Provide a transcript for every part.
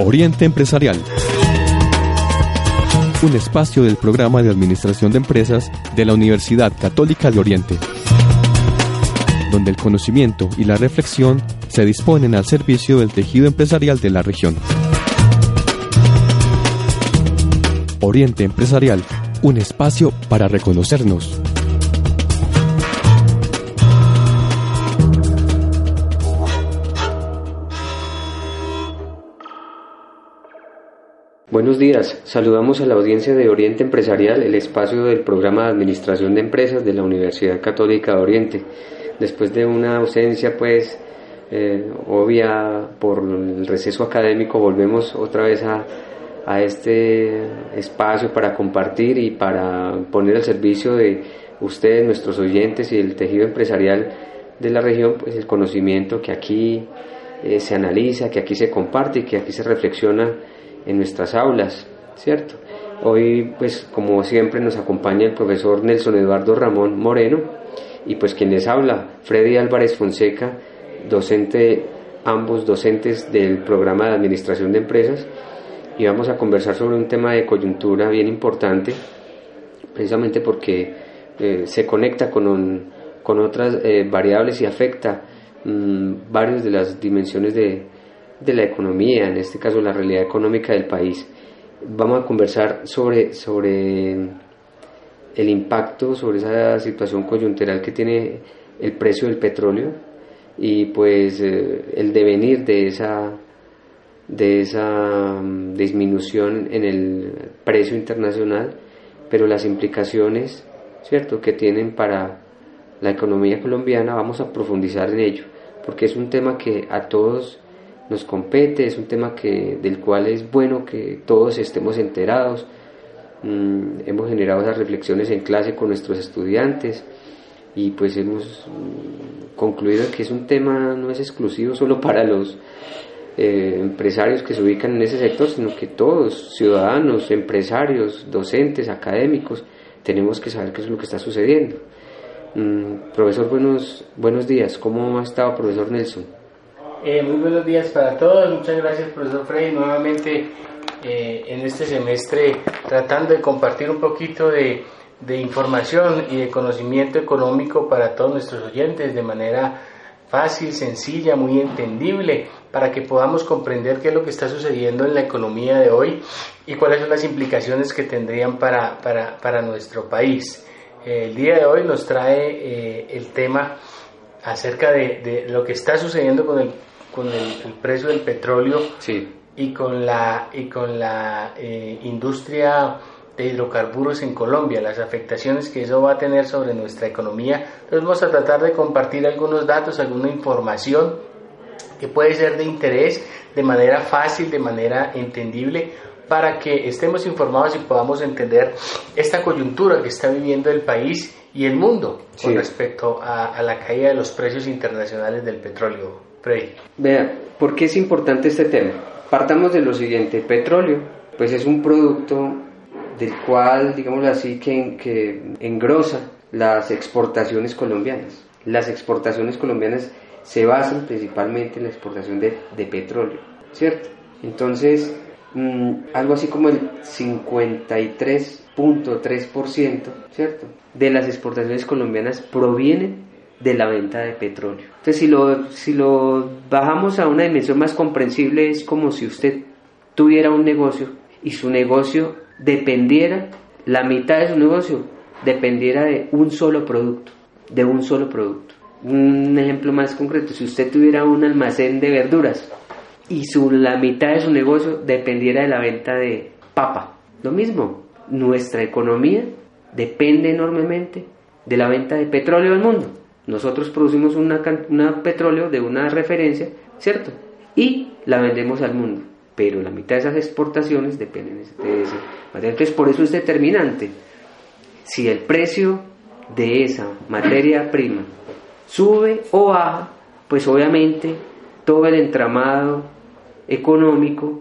Oriente Empresarial. Un espacio del programa de Administración de Empresas de la Universidad Católica de Oriente, donde el conocimiento y la reflexión se disponen al servicio del tejido empresarial de la región. Oriente Empresarial, un espacio para reconocernos. Buenos días, saludamos a la audiencia de Oriente Empresarial, el espacio del programa de Administración de Empresas de la Universidad Católica de Oriente. Después de una ausencia, pues, eh, obvia por el receso académico, volvemos otra vez a, a este espacio para compartir y para poner al servicio de ustedes, nuestros oyentes y el tejido empresarial de la región, pues el conocimiento que aquí eh, se analiza, que aquí se comparte y que aquí se reflexiona en nuestras aulas, ¿cierto? Hoy, pues como siempre, nos acompaña el profesor Nelson Eduardo Ramón Moreno y pues quien les habla, Freddy Álvarez Fonseca, docente, ambos docentes del programa de Administración de Empresas y vamos a conversar sobre un tema de coyuntura bien importante, precisamente porque eh, se conecta con, con otras eh, variables y afecta mmm, varias de las dimensiones de, de la economía, en este caso la realidad económica del país. Vamos a conversar sobre, sobre el impacto, sobre esa situación coyuntural que tiene el precio del petróleo y pues eh, el devenir de esa de esa um, disminución en el precio internacional, pero las implicaciones, ¿cierto?, que tienen para la economía colombiana, vamos a profundizar en ello, porque es un tema que a todos nos compete, es un tema que, del cual es bueno que todos estemos enterados. Mm, hemos generado esas reflexiones en clase con nuestros estudiantes y pues hemos mm, concluido que es un tema no es exclusivo solo para los eh, empresarios que se ubican en ese sector, sino que todos, ciudadanos, empresarios, docentes, académicos, tenemos que saber qué es lo que está sucediendo. Mm, profesor, buenos, buenos días. ¿Cómo ha estado, profesor Nelson? Eh, muy buenos días para todos, muchas gracias profesor Frey, nuevamente eh, en este semestre tratando de compartir un poquito de, de, información y de conocimiento económico para todos nuestros oyentes de manera fácil, sencilla, muy entendible, para que podamos comprender qué es lo que está sucediendo en la economía de hoy y cuáles son las implicaciones que tendrían para, para, para nuestro país. Eh, el día de hoy nos trae el tema acerca de, de, lo que está sucediendo con el con el, precio del petróleo y con la, y con la eh, industria de hidrocarburos en Colombia, las afectaciones que eso va a tener sobre nuestra economía. Entonces vamos a tratar de compartir algunos datos, alguna información que puede ser de interés de manera fácil, de manera entendible, para que estemos informados y podamos entender esta coyuntura que está viviendo el país y el mundo con respecto a, a la caída de los precios internacionales del petróleo. Vea, ¿por qué es importante este tema? Partamos de lo siguiente, petróleo, pues es un producto del cual, digamos así, que, que engrosa las exportaciones colombianas. Las exportaciones colombianas se basan principalmente en la exportación de, de petróleo, ¿cierto? Entonces, mmm, algo así como el 53.3%, ¿cierto? De las exportaciones colombianas provienen de la venta de petróleo. Entonces, si lo, si lo bajamos a una dimensión más comprensible, es como si usted tuviera un negocio y su negocio dependiera, la mitad de su negocio dependiera de un solo producto, de un solo producto. Un ejemplo más concreto, si usted tuviera un almacén de verduras y su, la mitad de su negocio dependiera de la venta de papa, lo mismo, nuestra economía depende enormemente de la venta de petróleo del mundo. Nosotros producimos una petróleo de una referencia, ¿cierto? Y la vendemos al mundo. Pero la mitad de esas exportaciones dependen de ese material. Entonces, por eso es determinante. Si el precio de esa materia prima sube o baja, pues obviamente todo el entramado económico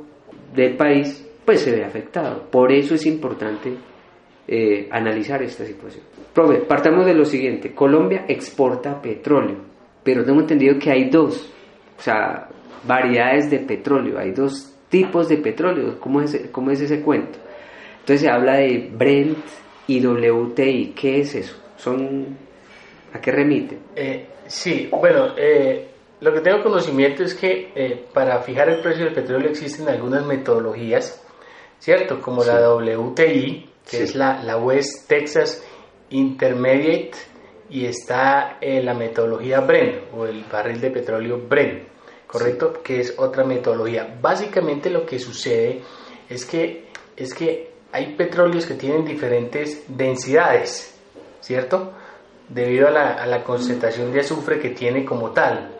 del país pues se ve afectado. Por eso es importante eh, analizar esta situación. Profe, partamos de lo siguiente. Colombia exporta petróleo, pero tengo entendido que hay dos, o sea, variedades de petróleo, hay dos tipos de petróleo. ¿Cómo es, cómo es ese cuento? Entonces se habla de Brent y WTI. ¿Qué es eso? ¿Son, ¿A qué remite? Eh, sí, bueno, eh, lo que tengo conocimiento es que eh, para fijar el precio del petróleo existen algunas metodologías, ¿cierto? Como la WTI, que es la, la West Texas Intermediate, y está la metodología Brent, o el barril de petróleo Brent, ¿correcto? Que es otra metodología. Básicamente lo que sucede es que, es que hay petróleos que tienen diferentes densidades, ¿cierto? Debido a la, a la concentración de azufre que tiene como tal.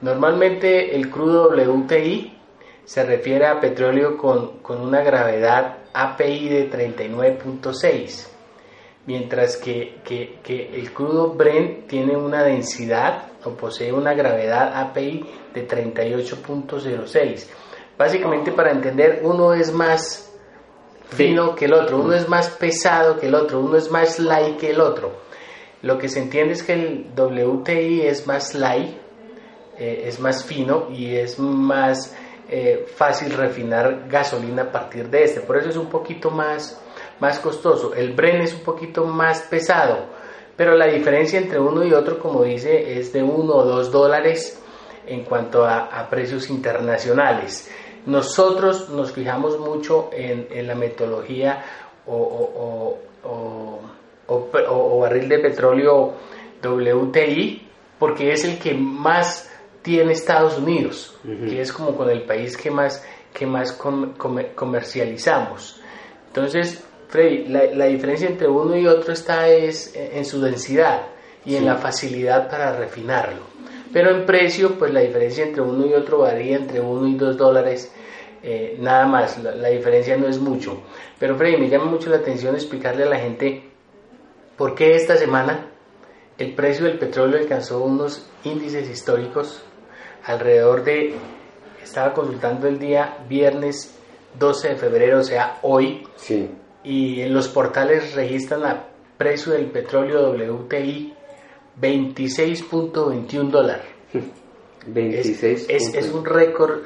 Normalmente el crudo WTI se refiere a petróleo con, una gravedad API de 39.6, mientras que, el crudo Brent tiene una densidad o posee una gravedad API de 38.06. Básicamente para entender, uno es más fino que el otro, uno es más pesado que el otro, uno es más light que el otro. Lo que se entiende es que el WTI es más light eh, es más fino y es más eh, fácil refinar gasolina a partir de este. Por eso es un poquito más, más costoso. El Bren es un poquito más pesado, pero la diferencia entre uno y otro, como dice, es de uno o dos dólares en cuanto a, precios internacionales. Nosotros nos fijamos mucho en, la metodología o, barril de petróleo WTI porque es el que más tiene Estados Unidos, que es como con el país que más, que más comercializamos. Entonces, Freddy, la, diferencia entre uno y otro está es en su densidad y en la facilidad para refinarlo. Pero en precio, pues la diferencia entre uno y otro varía entre uno y dos dólares, eh, nada más, la, la, diferencia no es mucho. Pero Freddy, me llama mucho la atención explicarle a la gente por qué esta semana el precio del petróleo alcanzó unos índices históricos alrededor de, estaba consultando el día viernes 12 de febrero, o sea, hoy, sí. y en los portales registran a precio del petróleo WTI 26.21 dólares. 26. Es, es, un récord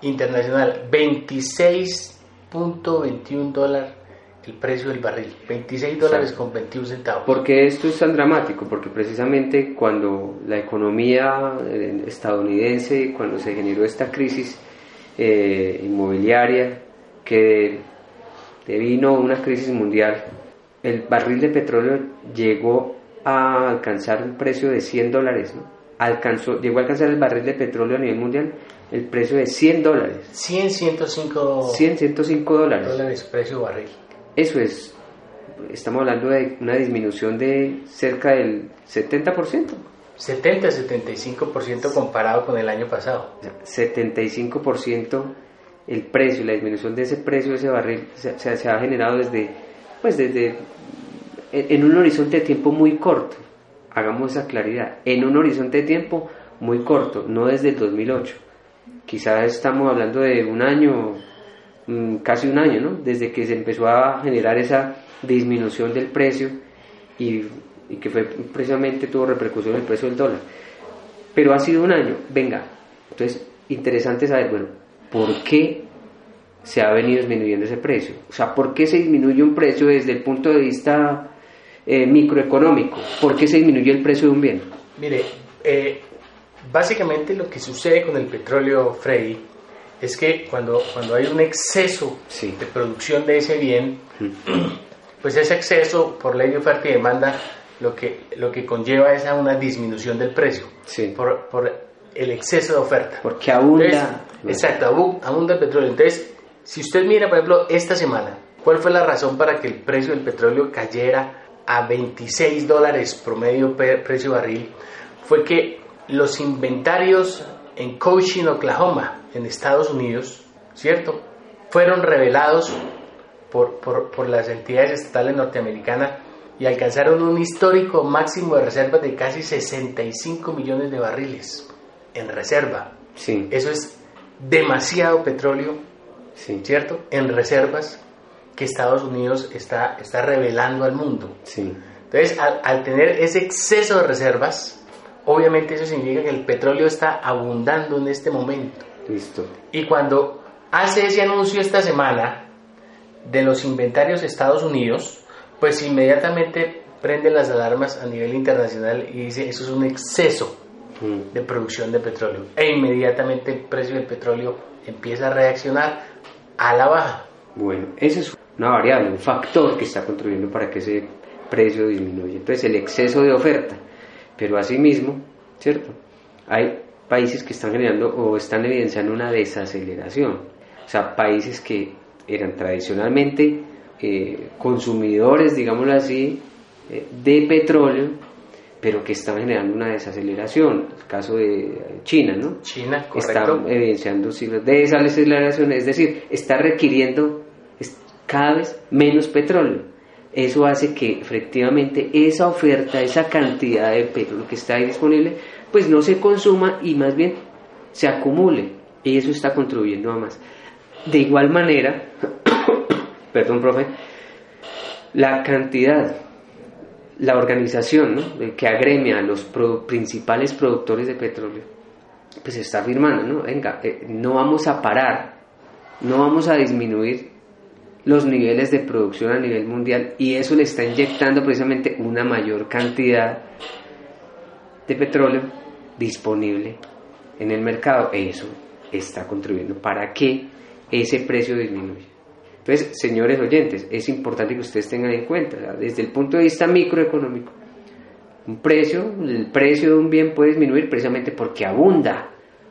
internacional, 26.21 dólares el precio del barril, 26 dólares con 21 centavos. Porque esto es tan dramático? Porque precisamente cuando la economía eh, estadounidense, cuando se generó esta crisis eh, inmobiliaria, que vino una crisis mundial, el barril de petróleo llegó a alcanzar un precio de 100 dólares, ¿no? Alcanzó, llegó a alcanzar el barril de petróleo a nivel mundial el precio de 100 dólares. 100, 105 100, 105 dólares. dólares precio barril. Eso es, estamos hablando de una disminución de cerca del 70%. 70-75% comparado con el año pasado. 75% el precio, la disminución de ese precio de ese barril se, se, ha generado desde, pues desde, en un horizonte de tiempo muy corto. Hagamos esa claridad, en un horizonte de tiempo muy corto, no desde el 2008. Quizás estamos hablando de un año, Mm, casi un año, ¿no? Desde que se empezó a generar esa disminución del precio y, que fue precisamente tuvo repercusión en el precio del dólar. Pero ha sido un año, venga, entonces interesante saber, bueno, ¿por qué se ha venido disminuyendo ese precio? O sea, ¿por qué se disminuye un precio desde el punto de vista eh, microeconómico? ¿Por qué se disminuye el precio de un bien? Mire, eh, básicamente lo que sucede con el petróleo, Freddy, es que cuando, cuando hay un exceso de producción de ese bien, pues ese exceso por ley de oferta y demanda lo que, lo que conlleva es a una disminución del precio por, por, el exceso de oferta. Porque abunda. exacto, abunda el petróleo. Entonces, si usted mira, por ejemplo, esta semana, ¿cuál fue la razón para que el precio del petróleo cayera a 26 dólares promedio precio barril? Fue que los inventarios en Coaching, Oklahoma, en Estados Unidos, ¿cierto? Fueron revelados por, por, las entidades estatales norteamericanas y alcanzaron un histórico máximo de reservas de casi 65 millones de barriles en reserva. Sí. Eso es demasiado petróleo, sí. ¿cierto? En reservas que Estados Unidos está, está revelando al mundo. Sí. Entonces, al, al tener ese exceso de reservas, obviamente eso significa que el petróleo está abundando en este momento. Listo. Y cuando hace ese anuncio esta semana de los inventarios de Estados Unidos, pues inmediatamente prende las alarmas a nivel internacional y dice eso es un exceso mm. de producción de petróleo. E inmediatamente el precio del petróleo empieza a reaccionar a la baja. Bueno, esa es una variable, un factor que está contribuyendo para que ese precio disminuya. Entonces el exceso de oferta, pero asimismo, ¿cierto? Hay países que están generando o están evidenciando una desaceleración. O sea, países que eran tradicionalmente eh, consumidores, digámoslo así, eh, de petróleo, pero que están generando una desaceleración. El caso de China, ¿no? China, correcto. Está evidenciando de desaceleración, es decir, está requiriendo cada vez menos petróleo. Eso hace que efectivamente esa oferta, esa cantidad de petróleo que está ahí disponible, pues no se consuma y más bien se acumule. Y eso está contribuyendo a más. De igual manera, perdón, profe, la cantidad, la organización que agremia a los principales productores de petróleo, pues está afirmando, ¿no? Venga, eh, no vamos a parar, no vamos a disminuir los niveles de producción a nivel mundial y eso le está inyectando precisamente una mayor cantidad de petróleo disponible en el mercado. Eso está contribuyendo para que ese precio disminuya. Entonces, señores oyentes, es importante que ustedes tengan en cuenta, desde el punto de vista microeconómico, un precio, el precio de un bien puede disminuir precisamente porque abunda,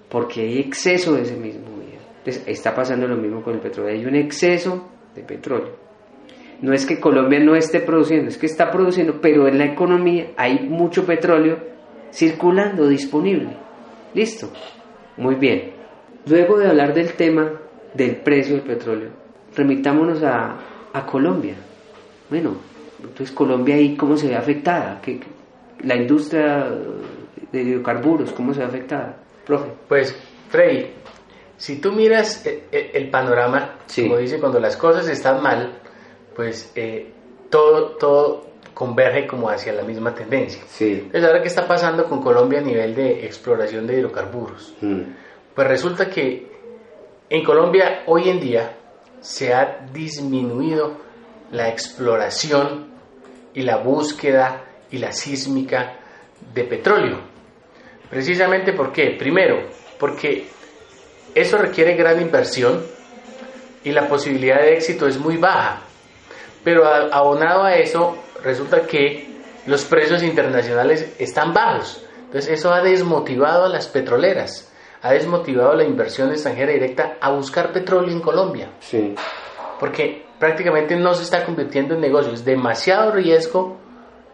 porque hay exceso de ese mismo bien. Entonces, está pasando lo mismo con el petróleo, hay un exceso de petróleo. No es que Colombia no esté produciendo, es que está produciendo, pero en la economía hay mucho petróleo circulando, disponible. Listo. Muy bien. Luego de hablar del tema del precio del petróleo, remitámonos a, a Colombia. Bueno, entonces Colombia ahí cómo se ve afectada, ¿Qué, la industria de hidrocarburos, ¿cómo se ve afectada? Profe. Pues, Freddy, si tú miras eh, eh, el, panorama, como dice, cuando las cosas están mal, pues eh, todo, todo converge como hacia la misma tendencia. Sí. Entonces, ahora qué está pasando con Colombia a nivel de exploración de hidrocarburos. Mm. Pues resulta que en Colombia hoy en día se ha disminuido la exploración y la búsqueda y la sísmica de petróleo. Precisamente porque, primero, porque eso requiere gran inversión y la posibilidad de éxito es muy baja. Pero abonado a eso, resulta que los precios internacionales están bajos. Entonces eso ha desmotivado a las petroleras, ha desmotivado a la inversión extranjera directa a buscar petróleo en Colombia. Sí. Porque prácticamente no se está convirtiendo en negocio, es demasiado riesgo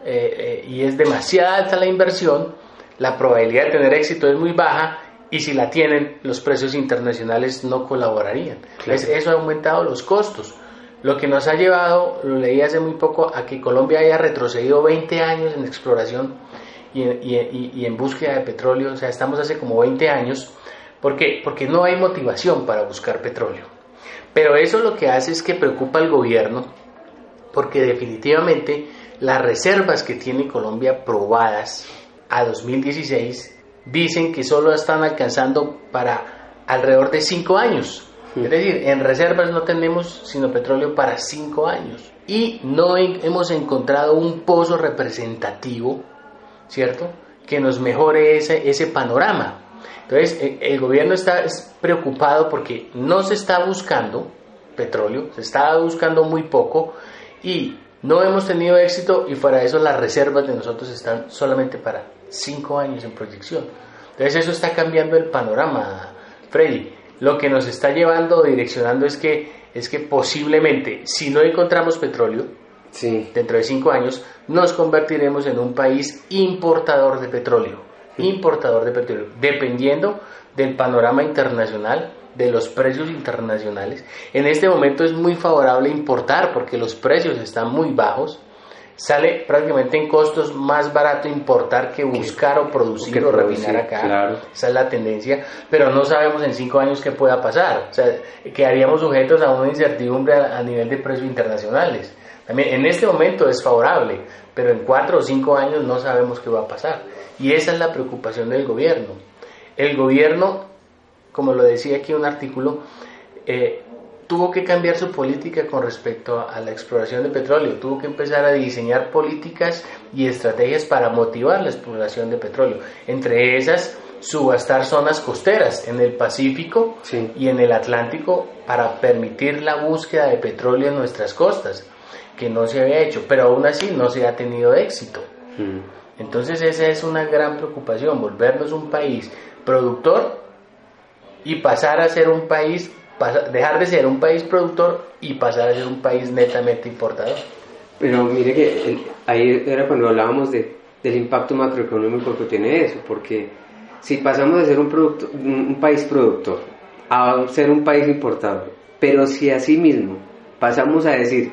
eh, eh, y es demasiada alta la inversión, la probabilidad de tener éxito es muy baja y si la tienen, los precios internacionales no colaborarían. eso ha aumentado los costos. Lo que nos ha llevado, lo leí hace muy poco, a que Colombia haya retrocedido 20 años en exploración y en, búsqueda de petróleo. O sea, estamos hace como 20 años. ¿Por qué? Porque no hay motivación para buscar petróleo. Pero eso lo que hace es que preocupa al gobierno, porque definitivamente las reservas que tiene Colombia probadas a 2016 dicen que solo están alcanzando para alrededor de 5 años. Es decir, en reservas no tenemos sino petróleo para 5 años. Y no hemos encontrado un pozo representativo, ¿cierto? Que nos mejore ese, ese panorama. Entonces, e, el gobierno está preocupado porque no se está buscando petróleo, se está buscando muy poco y no hemos tenido éxito y para eso las reservas de nosotros están solamente para cinco años en proyección. Entonces eso está cambiando el panorama, Freddy. Lo que nos está llevando, direccionando es que, es que posiblemente, si no encontramos petróleo, sí. dentro de cinco años, nos convertiremos en un país importador de petróleo. Importador de petróleo, dependiendo del panorama internacional, de los precios internacionales. En este momento es muy favorable importar porque los precios están muy bajos sale prácticamente en costos más barato importar que buscar o producir o refinar acá. Esa es la tendencia, pero no sabemos en cinco años qué pueda pasar. O sea, quedaríamos sujetos a una incertidumbre a, nivel de precios internacionales. También en este momento es favorable, pero en cuatro o cinco años no sabemos qué va a pasar. Y esa es la preocupación del gobierno. El gobierno, como lo decía aquí un artículo, eh, tuvo que cambiar su política con respecto a la exploración de petróleo, tuvo que empezar a diseñar políticas y estrategias para motivar la exploración de petróleo, entre esas subastar zonas costeras en el Pacífico y en el Atlántico para permitir la búsqueda de petróleo en nuestras costas, que no se había hecho, pero aún así no se ha tenido éxito. Mm. Entonces esa es una gran preocupación, volvernos un país productor y pasar a ser un país dejar de ser un país productor y pasar a ser un país netamente importador. Pero mire que ahí era cuando hablábamos de, del impacto macroeconómico que tiene eso, porque si pasamos de ser un, país productor a ser un país importador, pero si asimismo pasamos a decir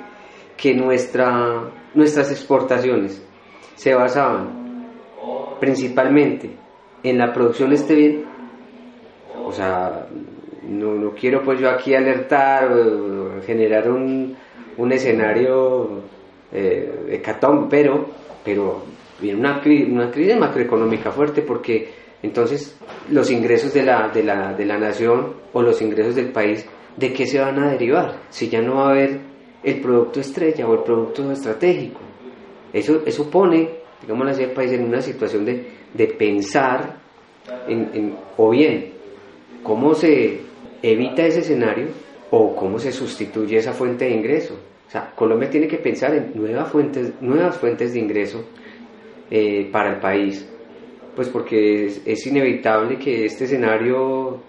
que nuestra, nuestras exportaciones se basaban principalmente en la producción de este bien, o sea, no, no quiero pues yo aquí alertar generar un, un escenario eh, hecatón, pero, pero viene una, una crisis macroeconómica fuerte porque entonces los ingresos de la, de, la, de la nación o los ingresos del país, ¿de qué se van a derivar? Si ya no va a haber el producto estrella o el producto estratégico. Eso, eso pone, digamos así, país en una situación de, de pensar en, en, o bien cómo se evita ese escenario o cómo se sustituye esa fuente de ingreso. O sea, Colombia tiene que pensar en nuevas fuentes, nuevas fuentes de ingreso eh, para el país, pues porque es, inevitable que este escenario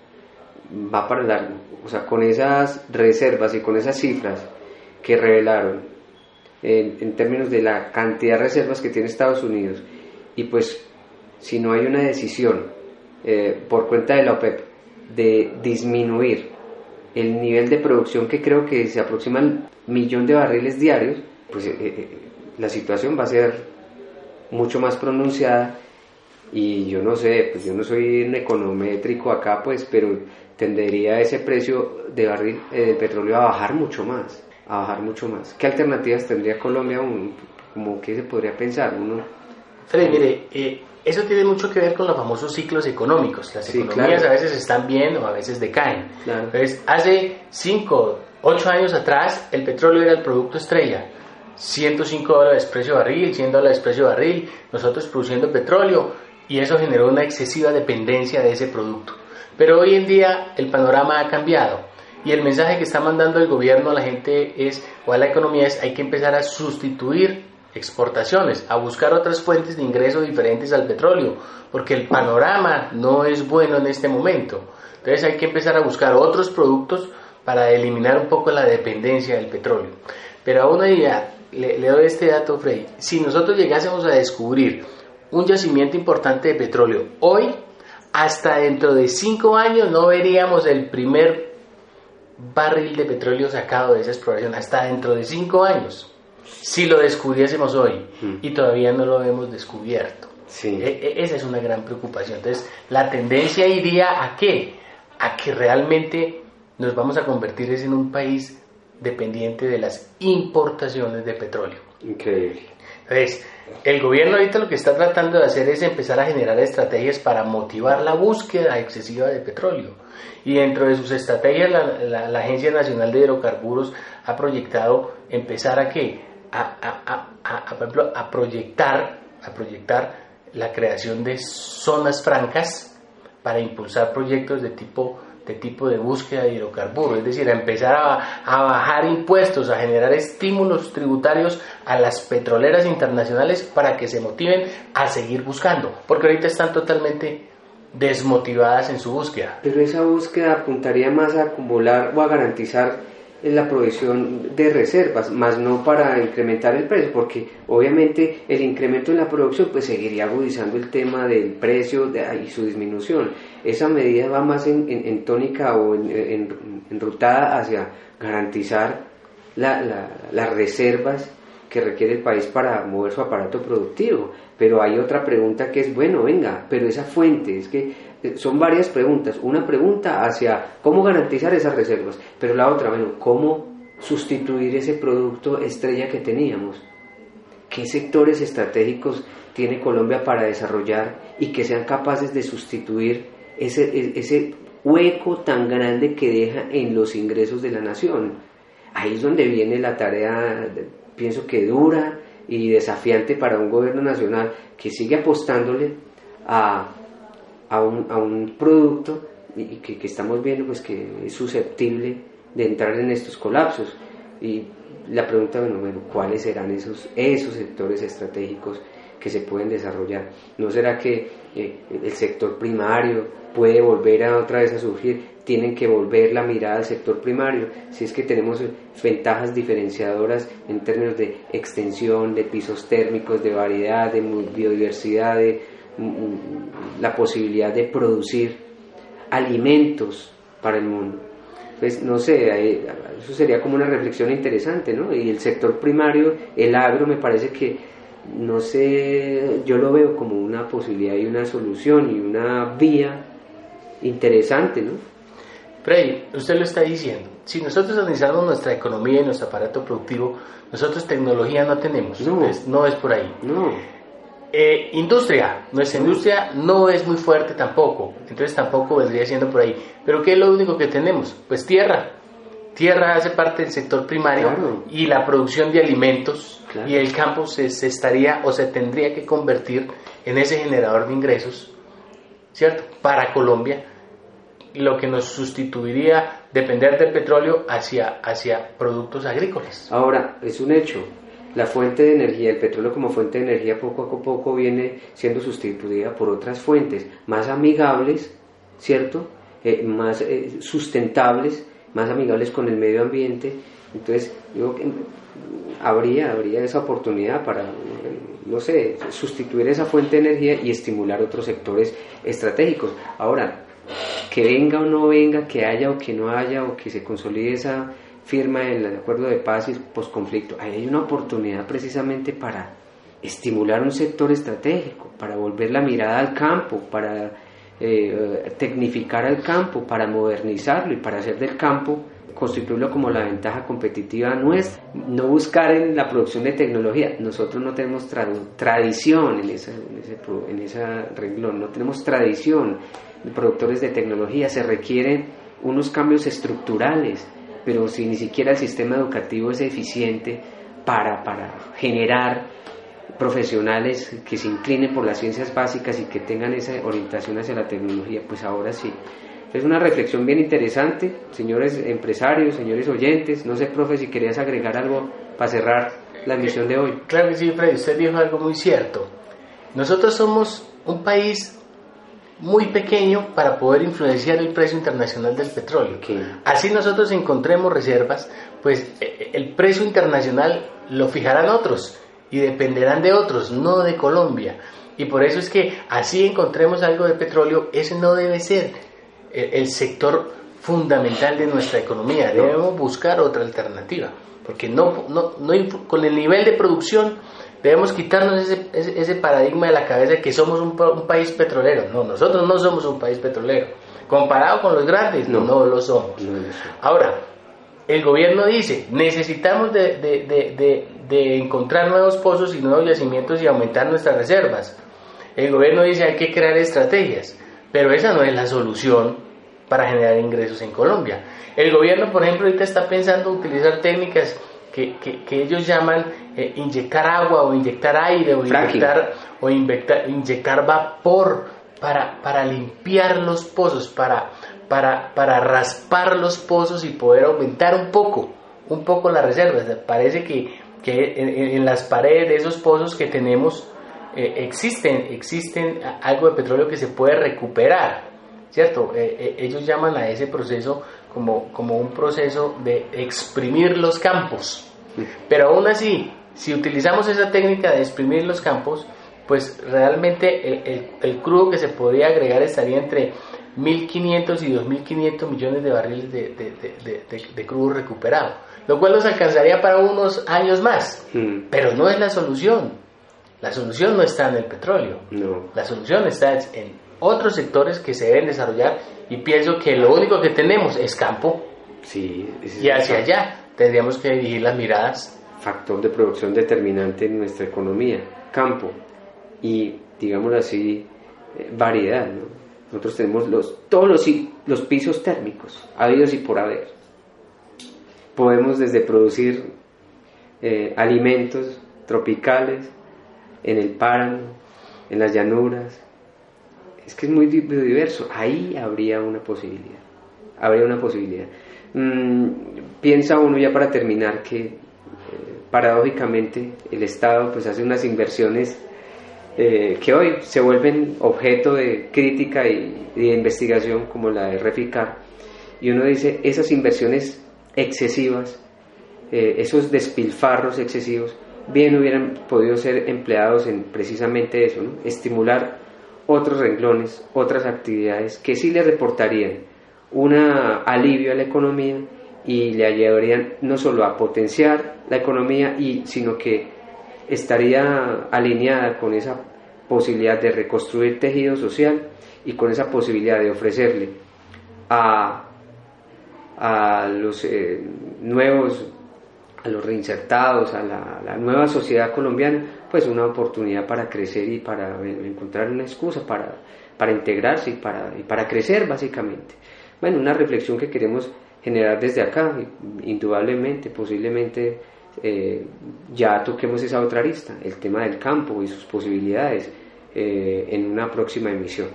va para largo. O sea, con esas reservas y con esas cifras que revelaron en, términos de la cantidad de reservas que tiene Estados Unidos, y pues si no hay una decisión eh, por cuenta de la OPEP de disminuir el nivel de producción que creo que se aproxima al millón de barriles diarios, pues eh, eh, la situación va a ser mucho más pronunciada y yo no sé, pues yo no soy un econométrico acá, pues, pero tendería ese precio de barril eh, de petróleo a bajar mucho más, a bajar mucho más. ¿Qué alternativas tendría Colombia? como que se podría pensar uno. Freddy, mire, eso tiene mucho que ver con los famosos ciclos económicos. Las economías a veces están bien o a veces decaen. Entonces, hace 5, 8 años atrás, el petróleo era el producto estrella. 105 dólares precio barril, 100 dólares precio barril, nosotros produciendo petróleo y eso generó una excesiva dependencia de ese producto. Pero hoy en día el panorama ha cambiado y el mensaje que está mandando el gobierno a la gente es, o a la economía es, hay que empezar a sustituir exportaciones, a buscar otras fuentes de ingreso diferentes al petróleo, porque el panorama no es bueno en este momento. Entonces hay que empezar a buscar otros productos para eliminar un poco la dependencia del petróleo. Pero aún ahí le, le doy este dato, Frey. Si nosotros llegásemos a descubrir un yacimiento importante de petróleo hoy, hasta dentro de cinco años no veríamos el primer barril de petróleo sacado de esa exploración, hasta dentro de cinco años si lo descubriésemos hoy mm. y todavía no lo hemos descubierto. Sí. E, e, esa es una gran preocupación. Entonces, la tendencia iría a qué? A que realmente nos vamos a convertir en un país dependiente de las importaciones de petróleo. Increíble. Entonces, el gobierno ahorita lo que está tratando de hacer es empezar a generar estrategias para motivar la búsqueda excesiva de petróleo. Y dentro de sus estrategias, la, la Agencia Nacional de Hidrocarburos ha proyectado empezar a qué? A, a, a, proyectar, a proyectar la creación de zonas francas para impulsar proyectos de tipo de tipo de búsqueda de hidrocarburos, es decir, a empezar a, a, bajar impuestos, a generar estímulos tributarios a las petroleras internacionales para que se motiven a seguir buscando, porque ahorita están totalmente desmotivadas en su búsqueda. Pero esa búsqueda apuntaría más a acumular o a garantizar la provisión de reservas, más no para incrementar el precio, porque obviamente el incremento en la producción pues seguiría agudizando el tema del precio y su disminución. Esa medida va más en, tónica o en, enrutada hacia garantizar las reservas que requiere el país para mover su aparato productivo. Pero hay otra pregunta que es, bueno, venga, pero esa fuente, es que son varias preguntas. Una pregunta hacia cómo garantizar esas reservas, pero la otra, bueno, cómo sustituir ese producto estrella que teníamos. ¿Qué sectores estratégicos tiene Colombia para desarrollar y que sean capaces de sustituir ese, ese hueco tan grande que deja en los ingresos de la nación. Ahí es donde viene la tarea, pienso que dura y desafiante para un gobierno nacional que sigue apostándole a, a, un, a un, producto y que, que, estamos viendo pues que es susceptible de entrar en estos colapsos. Y la pregunta, bueno, bueno ¿cuáles serán esos, esos sectores estratégicos que se pueden desarrollar? ¿No será que eh, el sector primario puede volver a otra vez a surgir? Tienen que volver la mirada al sector primario, si es que tenemos ventajas diferenciadoras en términos de extensión, de pisos térmicos, de variedad, de biodiversidad, de la posibilidad de producir alimentos para el mundo. Pues no sé, eso sería como una reflexión interesante, ¿no? Y el sector primario, el agro, me parece que, no sé, yo lo veo como una posibilidad y una solución y una vía interesante, ¿no? Freddy, usted lo está diciendo. Si nosotros analizamos nuestra economía y nuestro aparato productivo, nosotros tecnología no tenemos. No, no es por ahí. No. Eh, industria, nuestra industria no es muy fuerte tampoco, entonces tampoco vendría siendo por ahí. Pero ¿qué es lo único que tenemos? Pues tierra. Tierra hace parte del sector primario y la producción de alimentos y el campo se, se, estaría o se tendría que convertir en ese generador de ingresos, ¿cierto? Para Colombia, lo que nos sustituiría depender del petróleo hacia, hacia productos agrícolas. Ahora, es un hecho, la fuente de energía, el petróleo como fuente de energía poco a poco viene siendo sustituida por otras fuentes más amigables, ¿cierto? Eh, más eh, sustentables, más amigables con el medio ambiente. Entonces, digo que habría, habría esa oportunidad para, no sé, sustituir esa fuente de energía y estimular otros sectores estratégicos. Ahora, que venga o no venga, que haya o que no haya, o que se consolide esa firma el acuerdo de paz y posconflicto, ahí hay una oportunidad precisamente para estimular un sector estratégico, para volver la mirada al campo, para eh, tecnificar al campo, para modernizarlo y para hacer del campo constituirlo como la ventaja competitiva nuestra, no buscar en la producción de tecnología. Nosotros no tenemos tradición en ese, en, ese, en ese renglón, no tenemos tradición. De productores de tecnología, se requieren unos cambios estructurales pero si ni siquiera el sistema educativo es eficiente para, para generar profesionales que se inclinen por las ciencias básicas y que tengan esa orientación hacia la tecnología, pues ahora sí. Es una reflexión bien interesante, señores empresarios, señores oyentes. No sé, profe, si querías agregar algo para cerrar la emisión de hoy. Claro que sí, Freddy, usted dijo algo muy cierto. Nosotros somos un país muy pequeño para poder influenciar el precio internacional del petróleo. Así nosotros encontremos reservas, pues eh, eh, el precio internacional lo fijarán otros y dependerán de otros, no de Colombia. Y por eso es que así encontremos algo de petróleo, ese no debe ser el sector fundamental de nuestra economía. Debemos buscar otra alternativa, porque no, no, no con el nivel de producción Debemos quitarnos ese, ese, paradigma de la cabeza de que somos un, país petrolero. No, nosotros no somos un país petrolero. Comparado con los grandes, no, no lo somos. Ahora, el gobierno dice, necesitamos de, de, de, encontrar nuevos pozos y nuevos yacimientos y aumentar nuestras reservas. El gobierno dice, hay que crear estrategias, pero esa no es la solución para generar ingresos en Colombia. El gobierno, por ejemplo, ahorita está pensando utilizar técnicas que, ellos llaman eh, inyectar agua o inyectar aire o inyectar, o inyectar, vapor para, para limpiar los pozos, para, para, para raspar los pozos y poder aumentar un poco, un poco las reservas. Parece que, que en, las paredes de esos pozos que tenemos eh, existen, existen algo de petróleo que se puede recuperar. ¿Cierto? Eh, ellos llaman a ese proceso como, como un proceso de exprimir los campos. Pero aún así, si utilizamos esa técnica de exprimir los campos, pues realmente el, crudo que se podría agregar estaría entre 1.500 y 2.500 millones de barriles de, crudo recuperado, lo cual nos alcanzaría para unos años más, mm. pero no es la solución. La solución no está en el petróleo, la solución está en otros sectores que se deben desarrollar y pienso que lo único que tenemos es campo sí, y hacia allá tendríamos que dirigir las miradas. Factor de producción determinante en nuestra economía, campo y, digamos así, eh, variedad. Nosotros tenemos los, todos los los pisos térmicos, habidos y por haber. Podemos desde producir eh, alimentos tropicales en el páramo, en las llanuras. Es que es muy diverso. Ahí habría una posibilidad. Habría una posibilidad. Mm, piensa uno ya para terminar que eh, paradójicamente el Estado pues hace unas inversiones eh, que hoy se vuelven objeto de crítica y, de investigación como la de Reficar y uno dice esas inversiones excesivas eh, esos despilfarros excesivos bien hubieran podido ser empleados en precisamente eso estimular otros renglones otras actividades que sí le reportarían un alivio a la economía y le ayudarían no solo a potenciar la economía, y, sino que estaría alineada con esa posibilidad de reconstruir tejido social y con esa posibilidad de ofrecerle a, a los eh, nuevos, a los reinsertados, a la, nueva sociedad colombiana, pues una oportunidad para crecer y para encontrar una excusa para, para integrarse y para, y para crecer básicamente. Bueno, una reflexión que queremos generar desde acá, indudablemente, posiblemente eh, ya toquemos esa otra arista, el tema del campo y sus posibilidades eh, en una próxima emisión.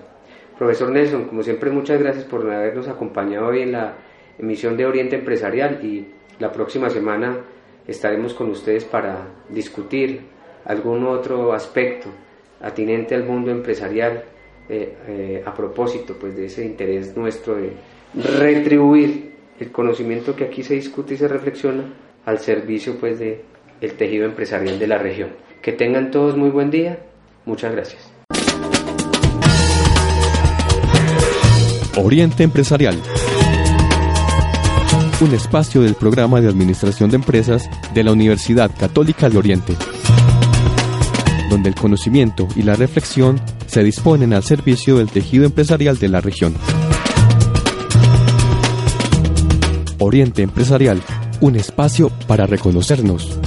Profesor Nelson, como siempre, muchas gracias por habernos acompañado hoy en la emisión de Oriente Empresarial y la próxima semana estaremos con ustedes para discutir algún otro aspecto atinente al mundo empresarial eh, eh, a propósito pues, de ese interés nuestro de retribuir el conocimiento que aquí se discute y se reflexiona al servicio pues, de el tejido empresarial de la región. Que tengan todos muy buen día. Muchas gracias. Oriente Empresarial. Un espacio del programa de Administración de Empresas de la Universidad Católica de Oriente donde el conocimiento y la reflexión se disponen al servicio del tejido empresarial de la región. Oriente Empresarial, un espacio para reconocernos